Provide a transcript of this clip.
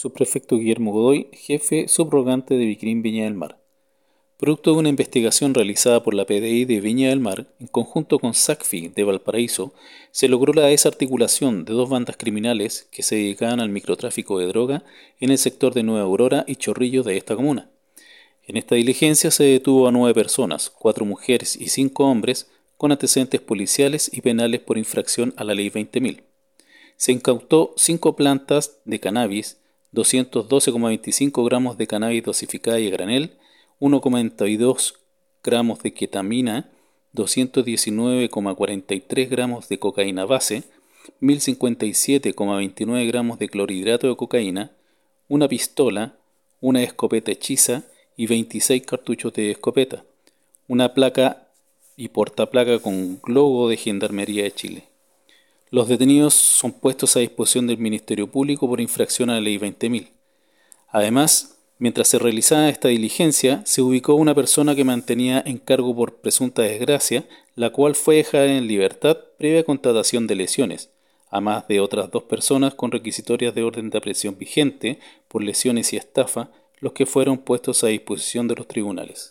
Subprefecto Guillermo Godoy, jefe subrogante de Vicrim Viña del Mar. Producto de una investigación realizada por la PDI de Viña del Mar, en conjunto con SACFI de Valparaíso, se logró la desarticulación de dos bandas criminales que se dedicaban al microtráfico de droga en el sector de Nueva Aurora y Chorrillos de esta comuna. En esta diligencia se detuvo a nueve personas, cuatro mujeres y cinco hombres, con antecedentes policiales y penales por infracción a la Ley 20.000. Se incautó cinco plantas de cannabis, 212,25 gramos de cannabis dosificada y granel, 1,92 gramos de ketamina, 219,43 gramos de cocaína base, 1057,29 gramos de clorhidrato de cocaína, una pistola, una escopeta hechiza y 26 cartuchos de escopeta, una placa y portaplaca con logo de Gendarmería de Chile. Los detenidos son puestos a disposición del Ministerio Público por infracción a la Ley 20.000. Además, Mientras se realizaba esta diligencia, se ubicó una persona que mantenía en cargo por presunta desgracia, la cual fue dejada en libertad previa contratación de lesiones, a más de otras dos personas con requisitorias de orden de aprehensión vigente por lesiones y estafa, los que fueron puestos a disposición de los tribunales.